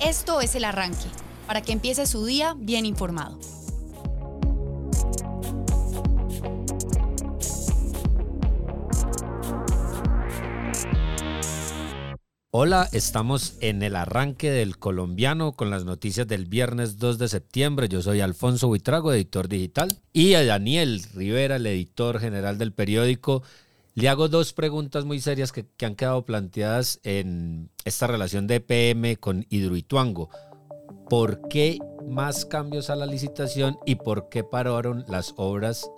Esto es el arranque, para que empiece su día bien informado. Hola, estamos en el arranque del colombiano con las noticias del viernes 2 de septiembre. Yo soy Alfonso Buitrago, editor digital, y a Daniel Rivera, el editor general del periódico. Le hago dos preguntas muy serias que, han quedado planteadas en esta relación de EPM con Hidroituango. ¿Por qué más cambios a la licitación y por qué pararon las obras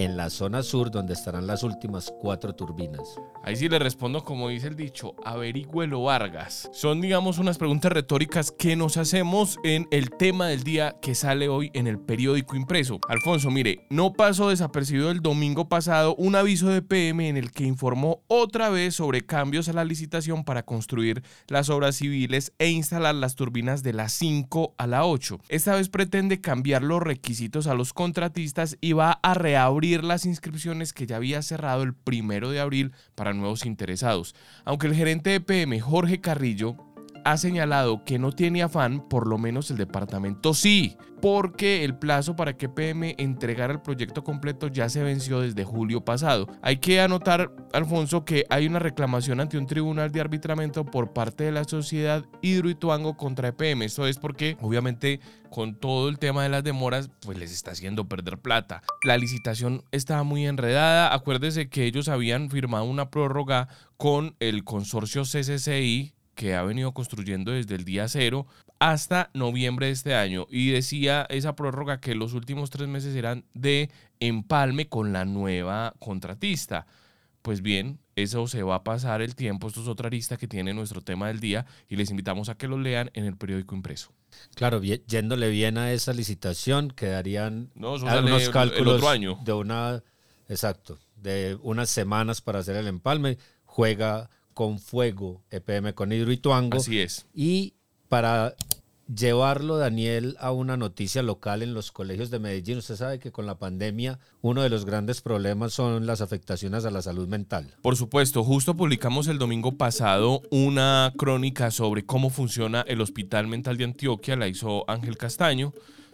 en la zona sur donde estarán las últimas cuatro turbinas? Ahí sí le respondo como dice el dicho, averigüelo Vargas. Son digamos unas preguntas retóricas que nos hacemos en el tema del día que sale hoy en el periódico impreso. Alfonso, mire, no pasó desapercibido el domingo pasado un aviso de PM en el que informó otra vez sobre cambios a la licitación para construir las obras civiles e instalar las turbinas de la 5 a la 8. Esta vez pretende cambiar los requisitos a los contratistas y va a reabrir las inscripciones que ya había cerrado el primero de abril para nuevos interesados. Aunque el gerente de PM, Jorge Carrillo, ha señalado que no tiene afán, por lo menos el departamento sí, porque el plazo para que PM entregara el proyecto completo ya se venció desde julio pasado. Hay que anotar, Alfonso, que hay una reclamación ante un tribunal de arbitramiento por parte de la sociedad Hidroituango contra EPM. Esto es porque, obviamente, con todo el tema de las demoras, pues les está haciendo perder plata. La licitación estaba muy enredada. Acuérdese que ellos habían firmado una prórroga con el consorcio CCCI que ha venido construyendo desde el día cero hasta noviembre de este año. Y decía esa prórroga que los últimos tres meses eran de empalme con la nueva contratista. Pues bien, eso se va a pasar el tiempo. Esto es otra lista que tiene nuestro tema del día y les invitamos a que lo lean en el periódico impreso. Claro, yéndole bien a esa licitación, quedarían algunos cálculos otro año. de una, exacto, de unas semanas para hacer el empalme. Juega con fuego, EPM con Hidroituango. Así es. Y para llevarlo, Daniel, a una noticia local en los colegios de Medellín. Usted sabe que con la pandemia uno de los grandes problemas son las afectaciones a la salud mental. Por supuesto, justo publicamos el domingo pasado una crónica sobre cómo funciona el Hospital Mental de Antioquia, la hizo Ángel Castaño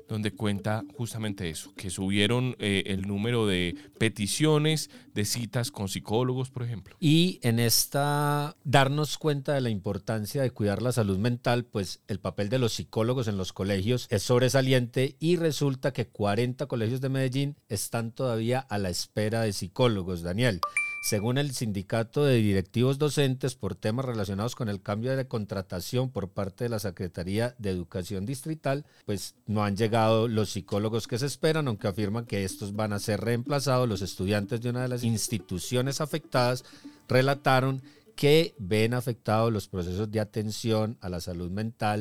donde cuenta justamente eso, que subieron eh, el número de peticiones, de citas con psicólogos, por ejemplo. Y en esta, darnos cuenta de la importancia de cuidar la salud mental, pues el papel de los psicólogos en los colegios es sobresaliente y resulta que 40 colegios de Medellín están todavía a la espera de psicólogos, Daniel. Según el sindicato de directivos docentes por temas relacionados con el cambio de contratación por parte de la Secretaría de Educación Distrital, pues no han llegado los psicólogos que se esperan, aunque afirman que estos van a ser reemplazados. Los estudiantes de una de las instituciones afectadas relataron que ven afectados los procesos de atención a la salud mental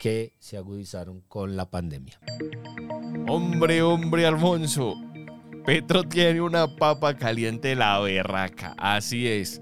que se agudizaron con la pandemia. Hombre, hombre, Alfonso, Petro tiene una papa caliente la berraca, así es.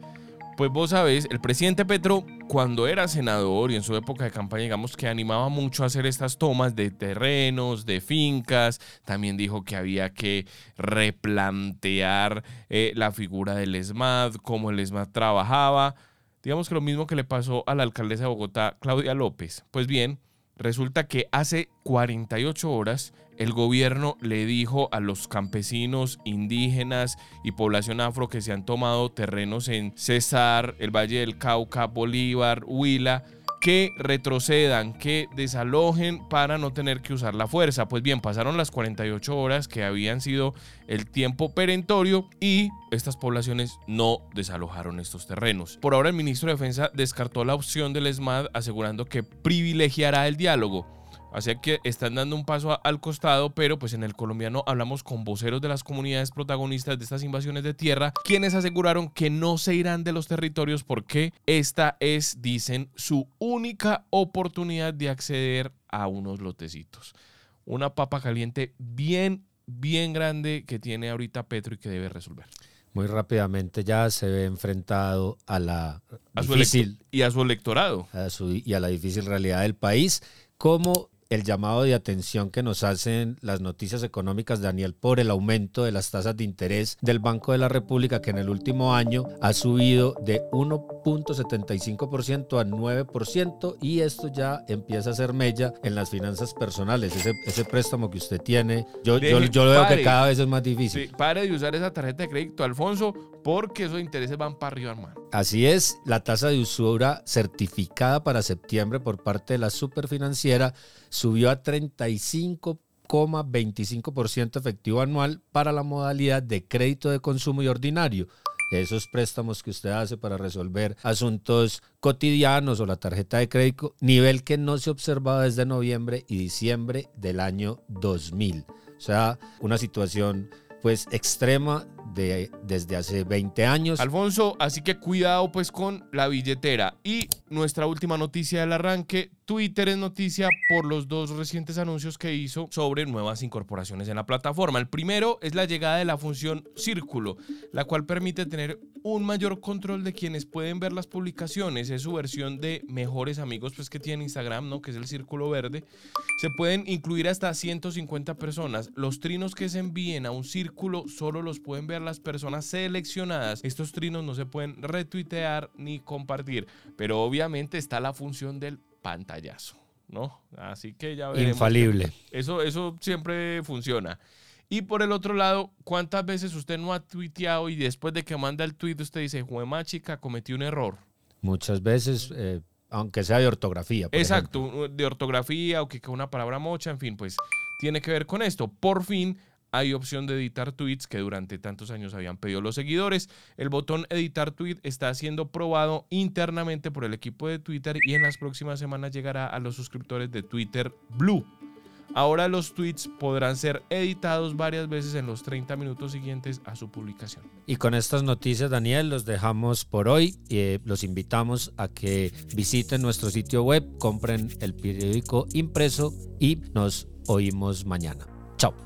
Pues vos sabés, el presidente Petro, cuando era senador y en su época de campaña, digamos que animaba mucho a hacer estas tomas de terrenos, de fincas. También dijo que había que replantear eh, la figura del ESMAD, cómo el ESMAD trabajaba. Digamos que lo mismo que le pasó a la alcaldesa de Bogotá, Claudia López. Pues bien, resulta que hace 48 horas el gobierno le dijo a los campesinos, indígenas y población afro que se han tomado terrenos en Cesar, el Valle del Cauca, Bolívar, Huila, que retrocedan, que desalojen para no tener que usar la fuerza. Pues bien, pasaron las 48 horas que habían sido el tiempo perentorio y estas poblaciones no desalojaron estos terrenos. Por ahora el ministro de Defensa descartó la opción del ESMAD asegurando que privilegiará el diálogo. Así que están dando un paso al costado, pero pues en el colombiano hablamos con voceros de las comunidades protagonistas de estas invasiones de tierra, quienes aseguraron que no se irán de los territorios porque esta es, dicen, su única oportunidad de acceder a unos lotecitos. Una papa caliente bien, bien grande que tiene ahorita Petro y que debe resolver muy rápidamente ya se ve enfrentado a la difícil y a su electorado y a la difícil realidad del país como el llamado de atención que nos hacen las noticias económicas, Daniel, por el aumento de las tasas de interés del Banco de la República, que en el último año ha subido de 1.75% a 9%, y esto ya empieza a ser mella en las finanzas personales. Ese, ese préstamo que usted tiene, yo, yo, lo veo que cada vez es más difícil. pare de usar esa tarjeta de crédito, Alfonso, porque esos intereses van para arriba, hermano. Así es, la tasa de usura certificada para septiembre por parte de la superfinanciera subió a 35,25% efectivo anual para la modalidad de crédito de consumo y ordinario. Esos préstamos que usted hace para resolver asuntos cotidianos o la tarjeta de crédito, nivel que no se observaba desde noviembre y diciembre del año 2000. O sea, una situación pues extrema de, desde hace 20 años. Alfonso, así que cuidado pues con la billetera. Y nuestra última noticia del arranque, Twitter es noticia por los dos recientes anuncios que hizo sobre nuevas incorporaciones en la plataforma. El primero es la llegada de la función Círculo, la cual permite tener un mayor control de quienes pueden ver las publicaciones. Es su versión de mejores amigos pues que tiene Instagram, ¿no? Que es el Círculo Verde. Se pueden incluir hasta 150 personas. Los trinos que se envíen a un círculo solo los pueden ver las personas seleccionadas. Estos trinos no se pueden retuitear ni compartir, pero obviamente está la función del pantallazo, ¿no? Así que ya veremos. Infalible. Eso, eso siempre funciona. Y por el otro lado, ¿cuántas veces usted no ha tuiteado y después de que manda el tweet usted dice, juema chica, cometí un error? Muchas veces, eh, aunque sea de ortografía. Exacto, de ortografía o que una palabra mocha, en fin, pues tiene que ver con esto. Por fin hay opción de editar tweets que durante tantos años habían pedido los seguidores. El botón editar tweet está siendo probado internamente por el equipo de Twitter y en las próximas semanas llegará a los suscriptores de Twitter Blue. Ahora los tweets podrán ser editados varias veces en los 30 minutos siguientes a su publicación. Y con estas noticias, Daniel, los dejamos por hoy. eh, los invitamos a que visiten nuestro sitio web, compren el periódico impreso y nos oímos mañana. Chao.